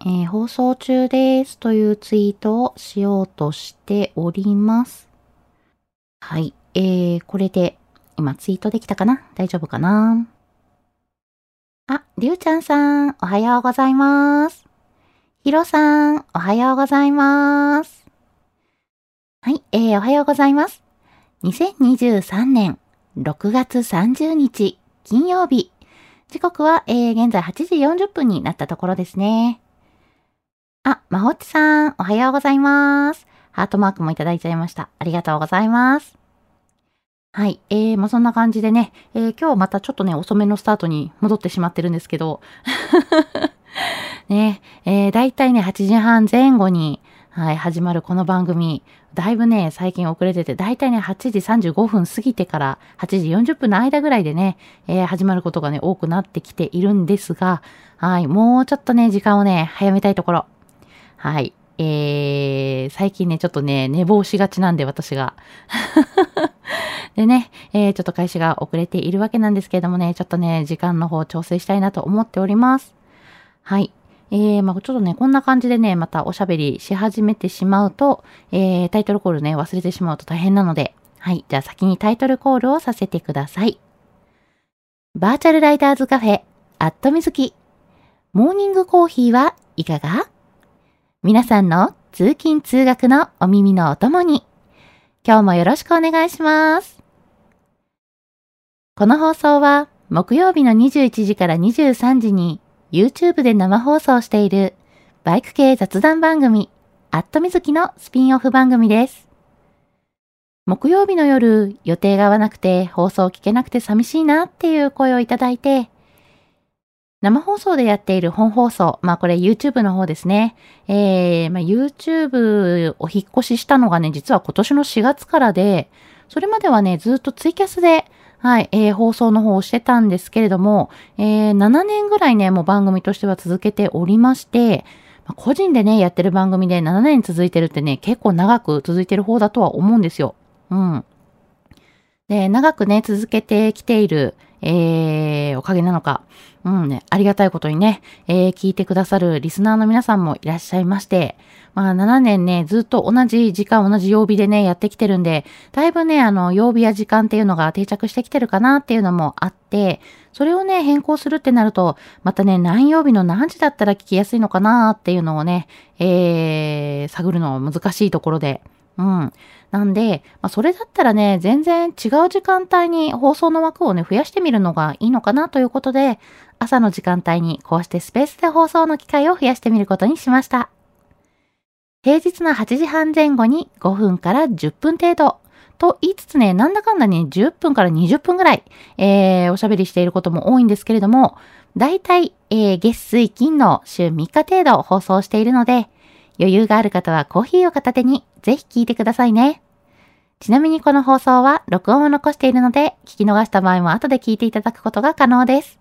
えー放送中ですというツイートをしようとしております。はい。えー、これで、今ツイートできたかな？大丈夫かな？あ、りゅうちゃんさん、おはようございます。ひろさん、おはようございます。はい、えー、おはようございます。2023年6月30日、金曜日。時刻は、えー、現在8時40分になったところですね。あ、まほっちさん、おはようございます。ハートマークもいただいちゃいました。ありがとうございます。はい。えー、まあ、そんな感じでね、えー、今日またちょっとね、遅めのスタートに戻ってしまってるんですけど、ね、えー、だいたいね、8時半前後に、はい、始まるこの番組、だいぶね、最近遅れてて、だいたいね、8時35分過ぎてから8時40分の間ぐらいでね、えー始まることがね、多くなってきているんですが、はい、もうちょっとね、時間をね、早めたいところ。はい。えー、最近ね、ちょっとね、寝坊しがちなんで、私が。でね、えー、ちょっと開始が遅れているわけなんですけれどもね、ちょっとね、時間の方調整したいなと思っております。はい。えー、まあちょっとね、こんな感じでね、またおしゃべりし始めてしまうと、えー、タイトルコールね、忘れてしまうと大変なので、はい。じゃあ先にタイトルコールをさせてください。バーチャルライダーズカフェ、アットみずき。モーニングコーヒーはいかが？皆さんの通勤通学のお耳のお供に、今日もよろしくお願いします。この放送は木曜日の21時から23時に YouTube で生放送しているバイク系雑談番組、アットみずきのスピンオフ番組です。木曜日の夜、予定が合わなくて放送聞けなくて寂しいなっていう声をいただいて、生放送でやっている本放送、まあこれ YouTube の方ですね。えー、まあ YouTube を引っ越ししたのがね、実は今年の4月からで、それまではね、ずっとツイキャスで、はい、えー、放送の方をしてたんですけれども、えー、7年ぐらいね、もう番組としては続けておりまして、まあ個人でね、やってる番組で7年続いてるってね、結構長く続いてる方だとは思うんですよ。うん。で、長くね、続けてきている、えー、おかげなのか、うんね、ありがたいことにね、えー、聞いてくださるリスナーの皆さんもいらっしゃいまして、まあ7年ね、ずっと同じ時間、同じ曜日でね、やってきてるんで、だいぶね、あの、曜日や時間っていうのが定着してきてるかなっていうのもあって、それをね、変更するってなると、またね、何曜日の何時だったら聞きやすいのかなっていうのをね、えー、探るのは難しいところで、うん。なんで、まあ、それだったらね、全然違う時間帯に放送の枠をね、増やしてみるのがいいのかなということで、朝の時間帯にこうしてスペースで放送の機会を増やしてみることにしました。平日の8時半前後に5分から10分程度。と言いつつね、なんだかんだね、10分から20分ぐらい、えー、おしゃべりしていることも多いんですけれども、だいたい、えー、月水金の週3日程度放送しているので、余裕がある方はコーヒーを片手にぜひ聞いてくださいね。ちなみにこの放送は録音を残しているので、聞き逃した場合も後で聞いていただくことが可能です。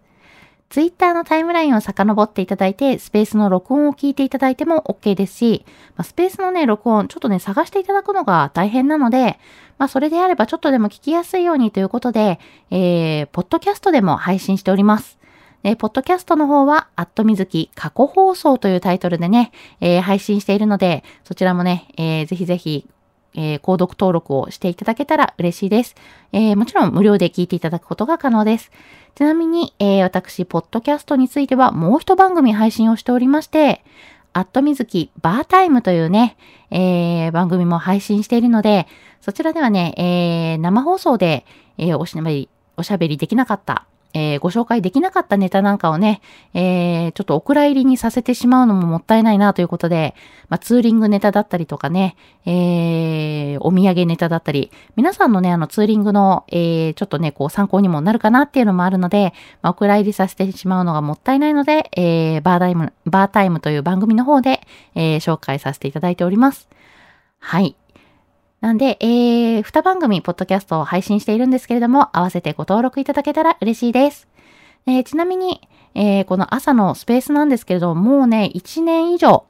ツイッターのタイムラインを遡っていただいて、スペースの録音を聞いていただいても OK ですし、まあ、スペースのね、録音、ちょっとね、探していただくのが大変なので、まあ、それであればちょっとでも聞きやすいようにということで、えー、ポッドキャストでも配信しております。えー、ポッドキャストの方は、アットみずき過去放送というタイトルでね、えー、配信しているので、そちらもね、えー、ぜひぜひえー、購読登録をしていただけたら嬉しいです。えー、もちろん無料で聞いていただくことが可能です。ちなみに、えー、私、ポッドキャストについてはもう一番組配信をしておりまして、アットみずきバータイムというね、えー、番組も配信しているので、そちらではね、えー、生放送で、えー、おしゃべり、おしゃべりできなかったえー、ご紹介できなかったネタなんかをね、えー、ちょっとお蔵入りにさせてしまうのももったいないなということで、まあ、ツーリングネタだったりとかね、えー、お土産ネタだったり、皆さんのね、あのツーリングの、え、ちょっとね、こう参考にもなるかなっていうのもあるので、まあ、お蔵入りさせてしまうのがもったいないので、えー、バータイム、バータイムという番組の方で、え、紹介させていただいております。はい。なんで、えー、2番組、ポッドキャストを配信しているんですけれども、合わせてご登録いただけたら嬉しいです。えー、ちなみに、えー、この朝のスペースなんですけれども、もうね、1年以上、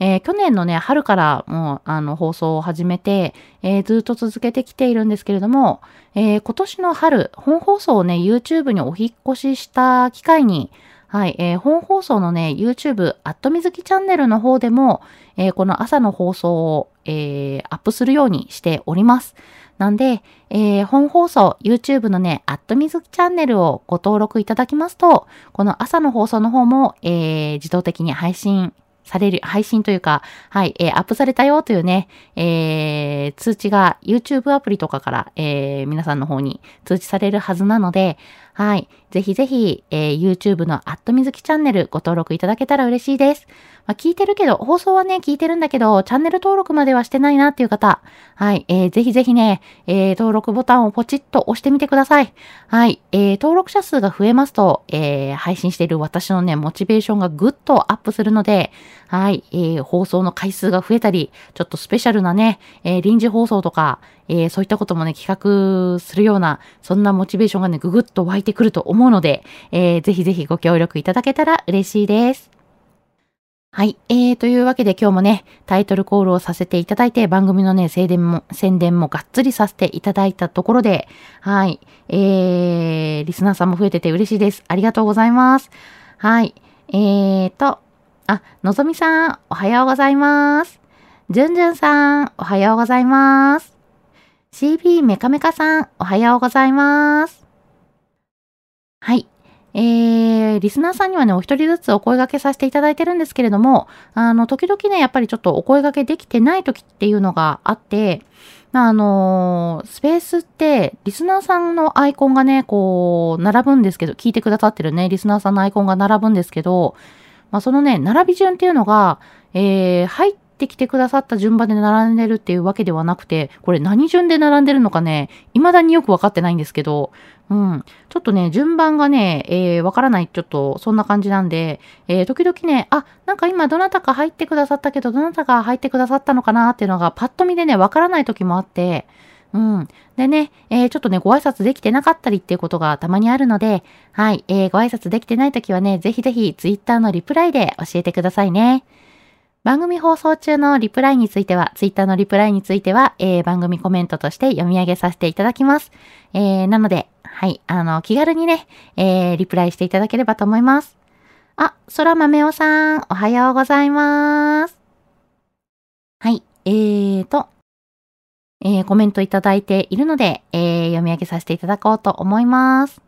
えー、去年のね、春からもう、あの、放送を始めて、えー、ずっと続けてきているんですけれども、えー、今年の春、本放送をね、YouTube にお引越しした機会に、はい、えー、本放送のね、YouTube、アットみずきチャンネルの方でも、えー、この朝の放送を、えー、アップするようにしております。なんで、えー、本放送、YouTube のね、アットみずきチャンネルをご登録いただきますと、この朝の放送の方も、えー、自動的に配信される、配信というか、はい、えー、アップされたよというね、えー、通知が YouTube アプリとかから、えー、皆さんの方に通知されるはずなので、はい。ぜひぜひ、えー、YouTube のアットみずきチャンネルご登録いただけたら嬉しいです。まあ、聞いてるけど、放送はね、聞いてるんだけど、チャンネル登録まではしてないなっていう方、はい。えー、ぜひぜひね、えー、登録ボタンをポチッと押してみてください。はい。えー、登録者数が増えますと、えー、配信している私のね、モチベーションがぐっとアップするので、はい。えー、放送の回数が増えたり、ちょっとスペシャルなね、えー、臨時放送とか、えー、そういったこともね、企画するような、そんなモチベーションがね、ぐぐっと湧いてくると思思うので、えー、ぜひぜひご協力いただけたら嬉しいです。はい。えー、というわけで今日もね、タイトルコールをさせていただいて、番組のね、宣伝も、宣伝もがっつりさせていただいたところで、はい。えー、リスナーさんも増えてて嬉しいです。ありがとうございます。はい。えーと、あ、のぞみさん、おはようございます。じゅんじゅんさん、おはようございます。CB メカメカさん、おはようございます。はい。えー、リスナーさんにはね、お一人ずつお声掛けさせていただいてるんですけれども、あの、時々ね、やっぱりちょっとお声掛けできてない時っていうのがあって、まあ、あのー、スペースって、リスナーさんのアイコンがね、こう、並ぶんですけど、聞いてくださってるね、リスナーさんのアイコンが並ぶんですけど、まあ、そのね、並び順っていうのが、えー、入ってきてくださった順番で並んでるっていうわけではなくて、これ何順で並んでるのかね、未だによくわかってないんですけど、うん。ちょっとね、順番がね、えー、わからない、ちょっと、そんな感じなんで、えー、時々ね、あ、なんか今どなたか入ってくださったけど、どなたか入ってくださったのかなっていうのが、パッと見でね、わからない時もあって、うん。でね、えー、ちょっとね、ご挨拶できてなかったりっていうことがたまにあるので、はい、えー、ご挨拶できてない時はね、ぜひぜひ、ツイッターのリプライで教えてくださいね。番組放送中のリプライについては、ツイッターのリプライについては、えー、番組コメントとして読み上げさせていただきます。えー、なので、はい、あの、気軽にね、えー、リプライしていただければと思います。あ、空豆おさん、おはようございます。はい、えーと、えー、コメントいただいているので、えー、読み上げさせていただこうと思います。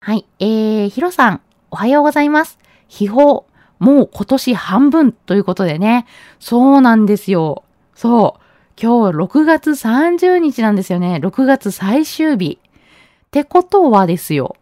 はい、えー、ひろさん、おはようございます。秘宝、もう今年半分ということでね。そうなんですよ。そう。今日6月30日なんですよね。6月最終日。ってことはですよ。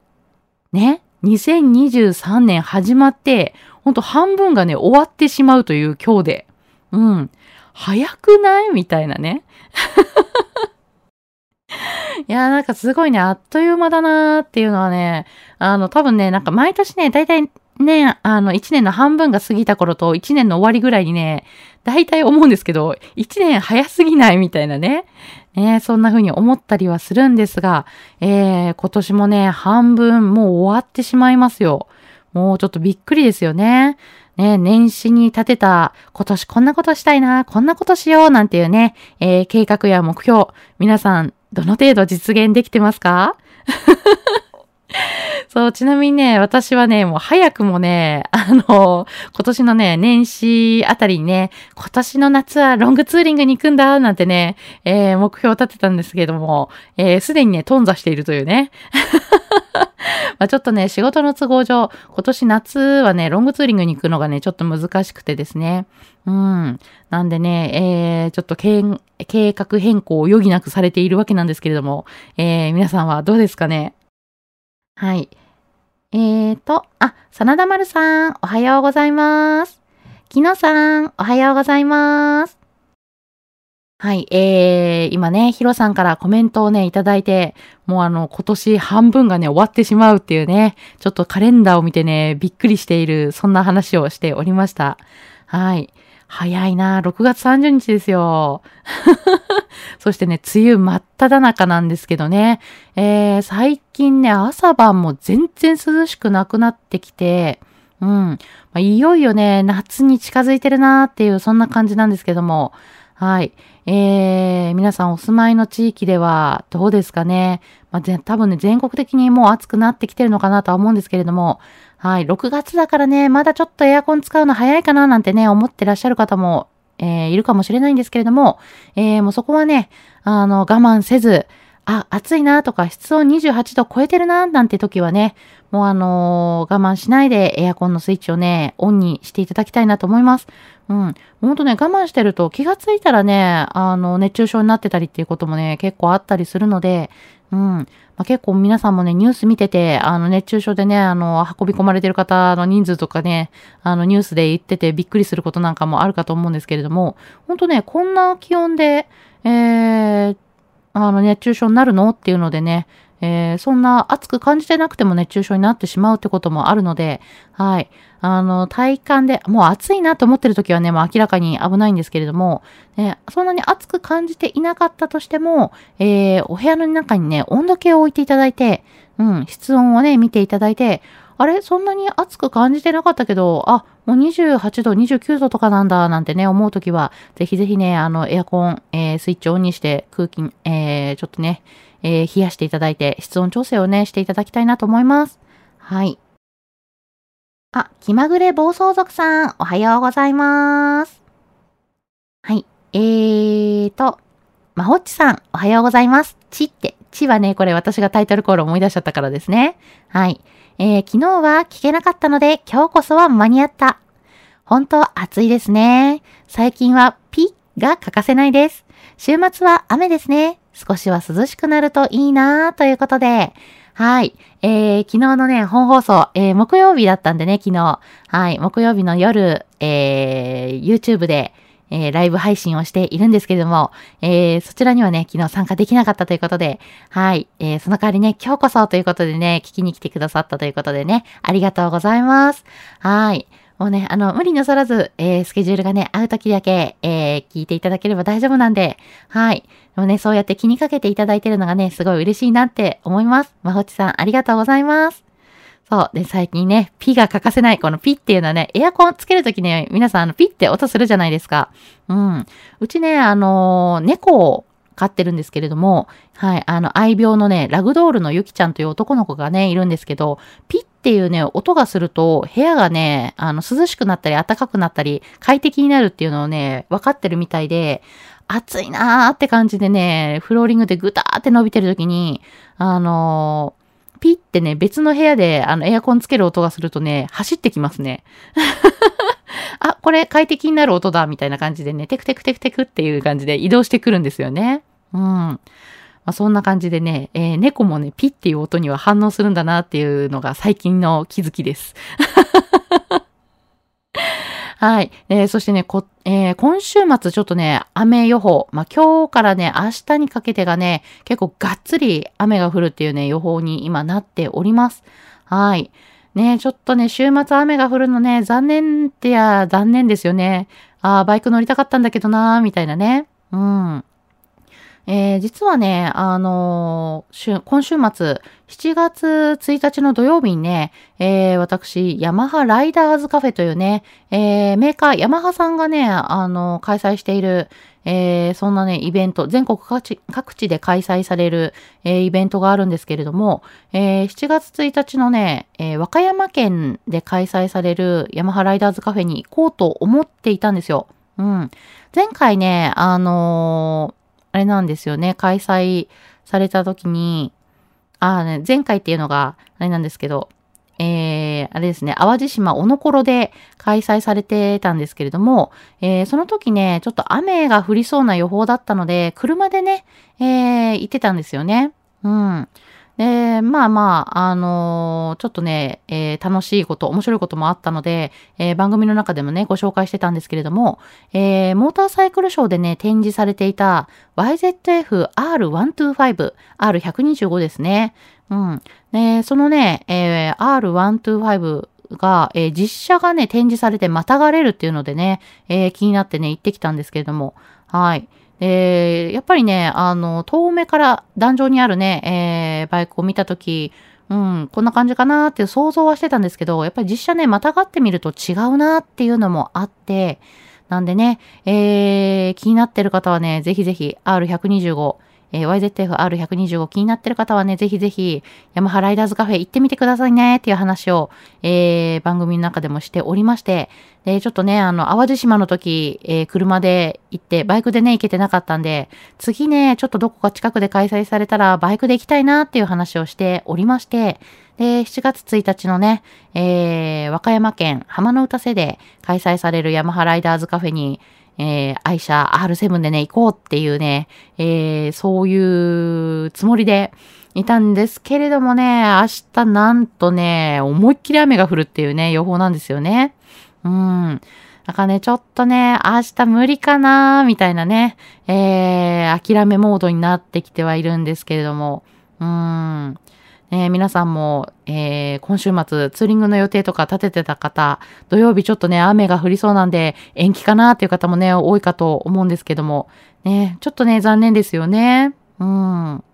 ね？2023年始まって、ほんと半分がね、終わってしまうという今日で。うん。早くない？みたいなね。いやー、なんかすごいね、あっという間だなーっていうのはね、あの、多分ね、なんか毎年ね、だいたいね、あの、一年の半分が過ぎた頃と一年の終わりぐらいにね、大体思うんですけど、一年早すぎない？みたいなね。ねそんな風に思ったりはするんですが、えー、今年もね、半分もう終わってしまいますよ。もうちょっとびっくりですよね。ね、年始に立てた、今年こんなことしたいな、こんなことしよう、なんていうね、えー、計画や目標、皆さん、どの程度実現できてますか？そう、ちなみにね、私はね、もう早くもね、あの、今年のね、年始あたりにね、今年の夏はロングツーリングに行くんだ、なんてね、えー、目標を立てたんですけれども、えー、すでにね、頓挫しているというね。まあちょっとね、仕事の都合上、今年夏はね、ロングツーリングに行くのがね、ちょっと難しくてですね。うん。なんでね、えー、ちょっと計画変更を余儀なくされているわけなんですけれども、えー、皆さんはどうですかね？はい。えーと、あ、真田丸さん、おはようございます。木野さん、おはようございます。はい、えー、今ね、ヒロさんからコメントをね、いただいて、もうあの、今年半分がね、終わってしまうっていうね、ちょっとカレンダーを見てね、びっくりしている、そんな話をしておりました。はい。早いな6月30日ですよ。そしてね、梅雨真っ只中なんですけどね、えー、最近ね、朝晩も全然涼しくなくなってきて、うん。まあ、いよいよね、夏に近づいてるなーっていう、そんな感じなんですけども、はい。えー、皆さんお住まいの地域ではどうですかね。まあ、多分ね、全国的にもう暑くなってきてるのかなとは思うんですけれども、はい、6月だからね、まだちょっとエアコン使うの早いかななんてね、思ってらっしゃる方も、えー、いるかもしれないんですけれども、えー、もうそこはね、あの、我慢せず、あ、暑いなとか、室温28度超えてるななんて時はね、もうあのー、我慢しないでエアコンのスイッチをね、オンにしていただきたいなと思います。うん。ほんとね、我慢してると気がついたらね、あの、熱中症になってたりっていうこともね、結構あったりするので、うん。まあ、結構皆さんもね、ニュース見てて、あの、熱中症でね、あの、運び込まれてる方の人数とかね、あの、ニュースで言っててびっくりすることなんかもあるかと思うんですけれども、ほんとね、こんな気温で、えー、あの、熱中症になるの？っていうのでね、えー、そんな暑く感じてなくても熱中症になってしまうってこともあるので、はい。あの、体感で、もう暑いなと思ってる時はね、もう明らかに危ないんですけれども、ね、そんなに暑く感じていなかったとしても、えー、お部屋の中にね、温度計を置いていただいて、うん、室温をね、見ていただいて、あれ？そんなに暑く感じてなかったけど、あ、もう28度、29度とかなんだ、なんてね、思うときは、ぜひぜひね、あの、エアコン、えー、スイッチオンにして空気、えー、ちょっとね、えー、冷やしていただいて、室温調整をね、していただきたいなと思います。はい。あ、気まぐれ暴走族さん、おはようございます。はい。えーと、まほっちさん、おはようございます。ちって、ちはね、これ私がタイトルコール思い出しちゃったからですね。はい。えー、昨日は聞けなかったので、今日こそは間に合った。本当暑いですね。最近はピが欠かせないです。週末は雨ですね。少しは涼しくなるといいなということで、はい。えー、昨日のね、本放送、えー、木曜日だったんでね、昨日。はい。木曜日の夜、えー、YouTube で、えー、ライブ配信をしているんですけれども、えー、そちらにはね、昨日参加できなかったということで、はい。えー、その代わりね、今日こそということでね、聞きに来てくださったということでね、ありがとうございます。はい。もうね、あの、無理なさらず、えー、スケジュールがね、合う時だけ、えー、聞いていただければ大丈夫なんで、はい。でもね、そうやって気にかけていただいてるのがね、すごい嬉しいなって思います。まほちさん、ありがとうございます。そう。で、最近ね、ピが欠かせない。このピっていうのはね、エアコンつけるときね、皆さん、あの、ピって音するじゃないですか。うん。うちね、あのー、猫を飼ってるんですけれども、はい、あの、愛病のね、ラグドールのゆきちゃんという男の子がね、いるんですけど、ピっていうね、音がすると、部屋がね、あの、涼しくなったり、暖かくなったり、快適になるっていうのをね、分かってるみたいで、暑いなーって感じでね、フローリングでぐたーって伸びてる時に、あのー、ピってね、別の部屋で、あの、エアコンつける音がするとね、走ってきますね。あ、これ快適になる音だ、みたいな感じでね、テクテクテクテクっていう感じで移動してくるんですよね。うん。まあ、そんな感じでね、えー、猫もね、ピッっていう音には反応するんだなっていうのが最近の気づきです。はい。えー、そしてね、こ、えー、今週末ちょっとね、雨予報。まあ、今日からね、明日にかけてがね、結構がっつり雨が降るっていうね、予報に今なっております。はい。ねちょっとね、週末雨が降るのね、残念ってや、残念ですよね。ああ、バイク乗りたかったんだけどなー、みたいなね。うん。えー、実はね、あのー、今週末、7月1日の土曜日にね、えー、私、ヤマハライダーズカフェというね、えー、メーカー、ヤマハさんがね、あのー、開催している、えー、そんなね、イベント、全国各地各地で開催される、えー、イベントがあるんですけれども、えー、7月1日のね、え和歌山県で開催されるヤマハライダーズカフェに行こうと思っていたんですよ。うん。前回ね、あのあれなんですよね、開催された時に、あね、前回っていうのが、あれなんですけど、えー、あれですね、淡路島おのころで開催されてたんですけれども、えー、その時ね、ちょっと雨が降りそうな予報だったので、車でね、えー、行ってたんですよね。うん。で、まあまあ、あのー、ちょっとね、えー、楽しいこと、面白いこともあったので、えー、番組の中でもね、ご紹介してたんですけれども、えモーターサイクルショーでね、展示されていた YZF-R125、R125 ですね。うん。で、そのね、え R125 が、え実写がね、展示されてまたがれるっていうのでね、え気になってね、行ってきたんですけれども、はい。で、やっぱりね、あの、遠目から壇上にあるね、えー、バイクを見たとき、うん、こんな感じかなって想像はしてたんですけど、やっぱり実写ね、またがってみると違うなっていうのもあって、なんでね、えー、気になってる方はね、ぜひぜひ R125、えー、YZF-R125 気になってる方はね、ぜひぜひ、ヤマハライダーズカフェ行ってみてくださいねっていう話を、えー、番組の中でもしておりまして、で、ちょっとね、あの、淡路島の時、えー、車で行って、バイクでね、行けてなかったんで、次ね、ちょっとどこか近くで開催されたら、バイクで行きたいなっていう話をしておりまして、で、7月1日のね、えー、和歌山県浜の歌瀬で開催されるヤマハライダーズカフェに、えー、愛車 R7 でね、行こうっていうね、えー、そういうつもりでいたんですけれどもね、明日なんとね、思いっきり雨が降るっていうね、予報なんですよね。うん。だかね、ちょっとね、明日無理かなみたいなね、えー、諦めモードになってきてはいるんですけれども、うーん。えー、皆さんも、えー、今週末ツーリングの予定とか立ててた方、土曜日ちょっとね、雨が降りそうなんで延期かなっていう方もね、多いかと思うんですけども、ね、ちょっとね、残念ですよね。うん。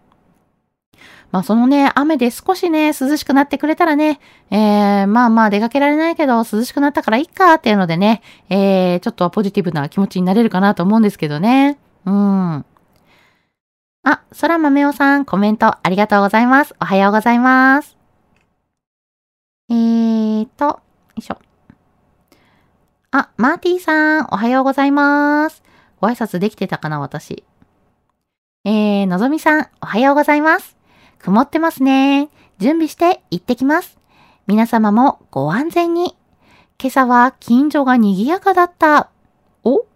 まあそのね、雨で少しね、涼しくなってくれたらね、えー、まあまあ出かけられないけど涼しくなったからいいかっていうのでね、えー、ちょっとはポジティブな気持ちになれるかなと思うんですけどね。うん。あ、空豆おさん、コメントありがとうございます。おはようございます。えーと、よいしょ。あ、マーティーさん、おはようございます。ご挨拶できてたかな、私。えー、のぞみさん、おはようございます。曇ってますね。準備して行ってきます。皆様もご安全に。今朝は近所が賑やかだった。お？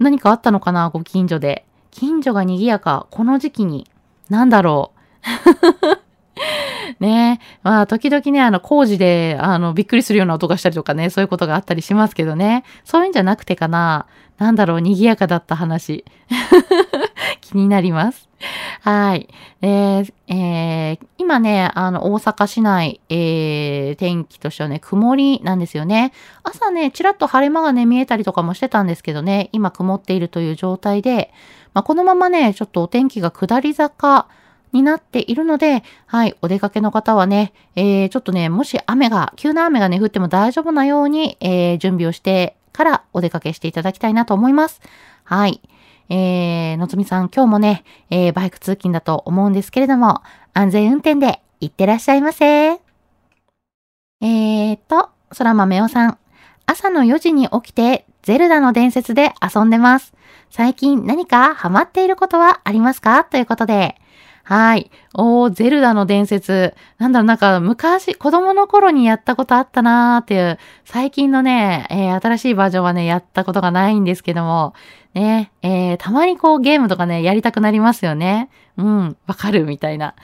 何かあったのかなご近所で。近所が賑やか、この時期に、なんだろう。ねえまあ、時々ね、あの、工事で、あの、びっくりするような音がしたりとかね、そういうことがあったりしますけどね。そういうんじゃなくてかな。なんだろう、賑やかだった話。気になります。はい。えー、えー、今ね、あの、大阪市内、えー、天気としてはね、曇りなんですよね。朝ね、ちらっと晴れ間がね、見えたりとかもしてたんですけどね、今曇っているという状態で、まあ、このままね、ちょっとお天気が下り坂になっているので、はい、お出かけの方はね、えー、ちょっとね、もし雨が、急な雨がね、降っても大丈夫なように、えー、準備をしてからお出かけしていただきたいなと思います。はい。えー、のつみさん、今日もね、えー、バイク通勤だと思うんですけれども、安全運転で行ってらっしゃいませ。えーと、空豆おさん、朝の4時に起きて、ゼルダの伝説で遊んでます。最近何かハマっていることはありますか？ということで。はい。おー、ゼルダの伝説。なんだろう、なんか昔、子供の頃にやったことあったなーっていう、最近のね、えー、新しいバージョンはね、やったことがないんですけども、ね、えー、たまにこうゲームとかね、やりたくなりますよね。うん、わかるみたいな。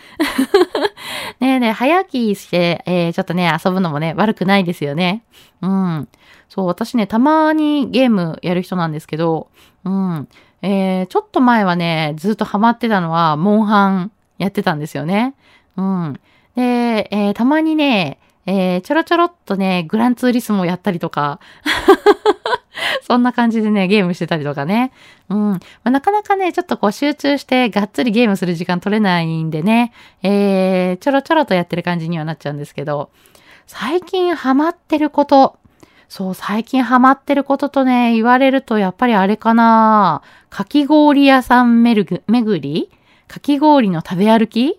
ねえねえ早起きして、えー、ちょっとね、遊ぶのもね、悪くないですよね。うん。そう、私ね、たまにゲームやる人なんですけど、うん。えー、ちょっと前はね、ずっとハマってたのは、モンハンやってたんですよね。うん。で、えー、たまにね、えー、ちょろちょろっとね、グランツーリスモやったりとか、そんな感じでね、ゲームしてたりとかね。うん。まあ、なかなかね、ちょっとこう集中してがっつりゲームする時間取れないんでね、えー、ちょろちょろとやってる感じにはなっちゃうんですけど、最近ハマってること、そう、最近ハマってることとね、言われるとやっぱりあれかなかき氷屋さんめる巡りかき氷の食べ歩き？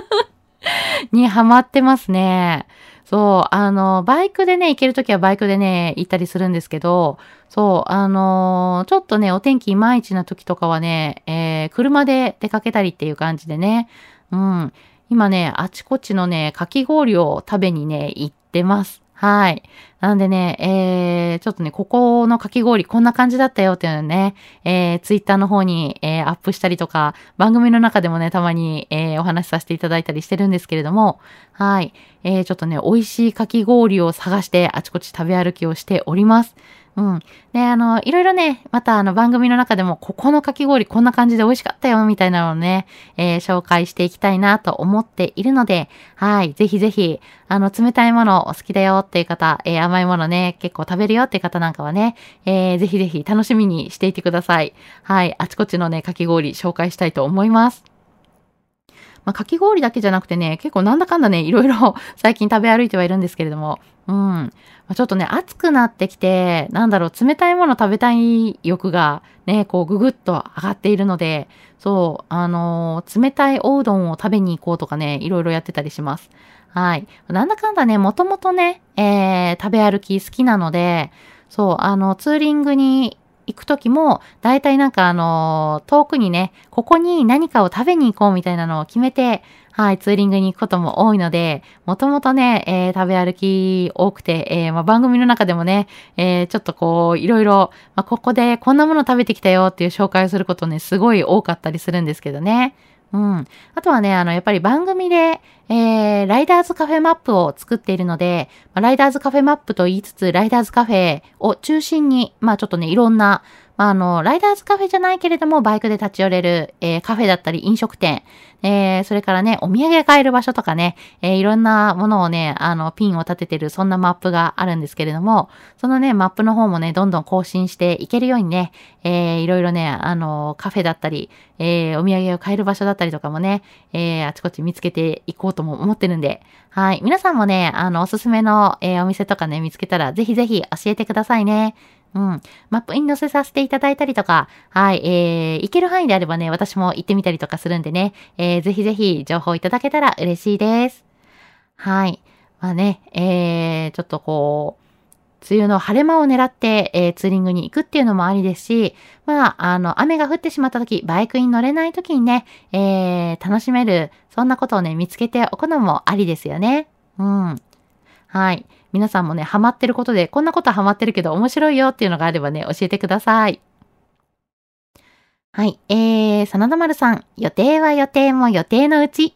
にハマってますね。そう、あの、バイクでね、行けるときはバイクでね、行ったりするんですけど、そう、あのちょっとね、お天気いまいちな時とかはね、えー、車で出かけたりっていう感じでね、うん。今ね、あちこちのね、かき氷を食べにね、行ってます。はい。なんでね、えー、ちょっとね、ここのかき氷こんな感じだったよっていうのね、えー、ツイッターの方に、えー、アップしたりとか、番組の中でもね、たまに、えー、お話しさせていただいたりしてるんですけれども、はい。えー、ちょっとね、美味しいかき氷を探してあちこち食べ歩きをしております。うん。で、あの、いろいろね、またあの番組の中でも、ここのかき氷こんな感じで美味しかったよ、みたいなのをね、えー、紹介していきたいなと思っているので、はい。ぜひぜひ、あの、冷たいものお好きだよっていう方、えー、甘いものね、結構食べるよって方なんかはね、えー、ぜひぜひ楽しみにしていてください。はい。あちこちのね、かき氷紹介したいと思います。まあ、かき氷だけじゃなくてね、結構なんだかんだね、いろいろ 最近食べ歩いてはいるんですけれども、うん。まあ、ちょっとね、暑くなってきて、なんだろう、冷たいもの食べたい欲がね、こうぐぐっと上がっているので、そう、あのー、冷たいおうどんを食べに行こうとかね、いろいろやってたりします。はい。なんだかんだね、もともとね、えー、食べ歩き好きなので、そう、あの、ツーリングに行くときも、大体なんかあの、遠くにね、ここに何かを食べに行こうみたいなのを決めて、はい、ツーリングに行くことも多いので、もともとね、えー、食べ歩き多くて、えー、まあ、番組の中でもね、えー、ちょっとこう、いろいろ、まあ、ここでこんなもの食べてきたよっていう紹介をすることね、すごい多かったりするんですけどね。うん。あとはね、あの、やっぱり番組で、えー、ライダーズカフェマップを作っているので、まあ、ライダーズカフェマップと言いつつ、ライダーズカフェを中心に、まあちょっとね、いろんな、まあ、あの、ライダーズカフェじゃないけれども、バイクで立ち寄れる、えー、カフェだったり飲食店、えー、それからね、お土産買える場所とかね、えー、いろんなものをね、あの、ピンを立ててる、そんなマップがあるんですけれども、そのね、マップの方もね、どんどん更新していけるようにね、えー、いろいろね、あの、カフェだったり、えー、お土産を買える場所だったりとかもね、えー、あちこち見つけていこうとも思ってるんで、はい。皆さんもね、あの、おすすめの、えー、お店とかね、見つけたら、ぜひぜひ教えてくださいね。うん。マップに載せさせていただいたりとか、はい、えー、行ける範囲であればね、私も行ってみたりとかするんでね、えー、ぜひぜひ情報いただけたら嬉しいです。はい。まあね、えー、ちょっとこう、梅雨の晴れ間を狙って、えー、ツーリングに行くっていうのもありですし、まあ、あの、雨が降ってしまった時、バイクに乗れない時にね、えー、楽しめる、そんなことをね、見つけておくのもありですよね。うん。はい。皆さんもね、ハマってることで、こんなことハマってるけど面白いよっていうのがあればね、教えてください。はい。えー、真田丸さん、予定は予定も予定のうち。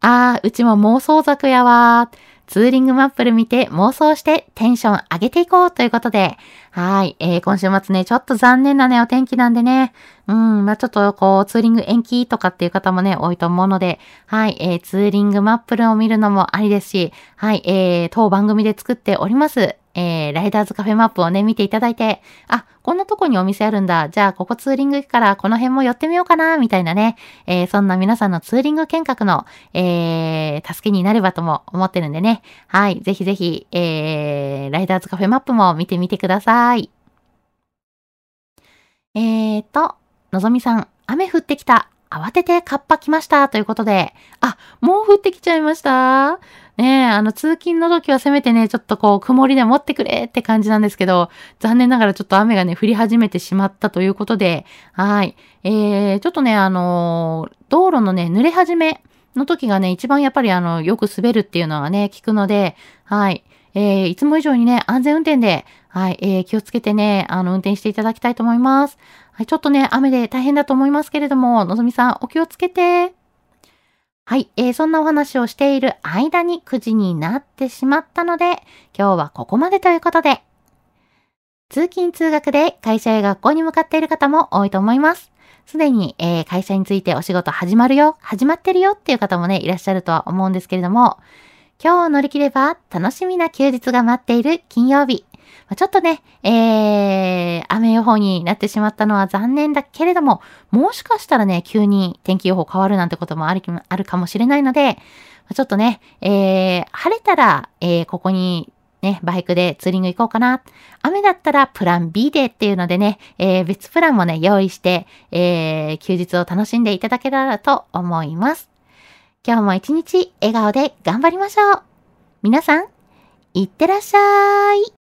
あー、うちも妄想作やわー。ツーリングマップル見て妄想してテンション上げていこうということで、はい。えー、今週末ね、ちょっと残念なね、お天気なんでね、うん、まあ、ちょっとこう、ツーリング延期とかっていう方もね、多いと思うので、はい。えー、ツーリングマップルを見るのもありですし、はい。えー、当番組で作っております、えー、ライダーズカフェマップをね、見ていただいて、あ、こんなとこにお店あるんだ。じゃあ、ここツーリング行くから、この辺も寄ってみようかな、みたいなね。えー、そんな皆さんのツーリング計画の、えー、助けになればとも思ってるんでね。はい。ぜひぜひ、えー、ライダーズカフェマップも見てみてください。えーと、のぞみさん、雨降ってきた。慌ててカッパ来ました。ということで、あ、もう降ってきちゃいましたねえ、あの、通勤の時はせめてね、ちょっとこう、曇りで持ってくれって感じなんですけど、残念ながらちょっと雨がね、降り始めてしまったということで、はい。えー、ちょっとね、あのー、道路のね、濡れ始めの時がね、一番やっぱりあの、よく滑るっていうのがね、聞くので、はい。えー、いつも以上にね、安全運転で、はい、えー、気をつけてね、あの、運転していただきたいと思います。はい、ちょっとね、雨で大変だと思いますけれども、のぞみさん、お気をつけて。はい、えー、そんなお話をしている間に9時になってしまったので、今日はここまでということで、通勤通学で会社や学校に向かっている方も多いと思います。すでに、えー、会社についてお仕事始まるよ、始まってるよっていう方もね、いらっしゃるとは思うんですけれども、今日を乗り切れば楽しみな休日が待っている金曜日。ちょっとね、えー、雨予報になってしまったのは残念だけれども、もしかしたらね、急に天気予報変わるなんてこともあるあるかもしれないので、ちょっとね、えー、晴れたら、えー、ここにね、バイクでツーリング行こうかな。雨だったらプラン B でっていうのでね、えー、別プランもね、用意して、えー、休日を楽しんでいただけたらと思います。今日も一日笑顔で頑張りましょう。皆さん、いってらっしゃい。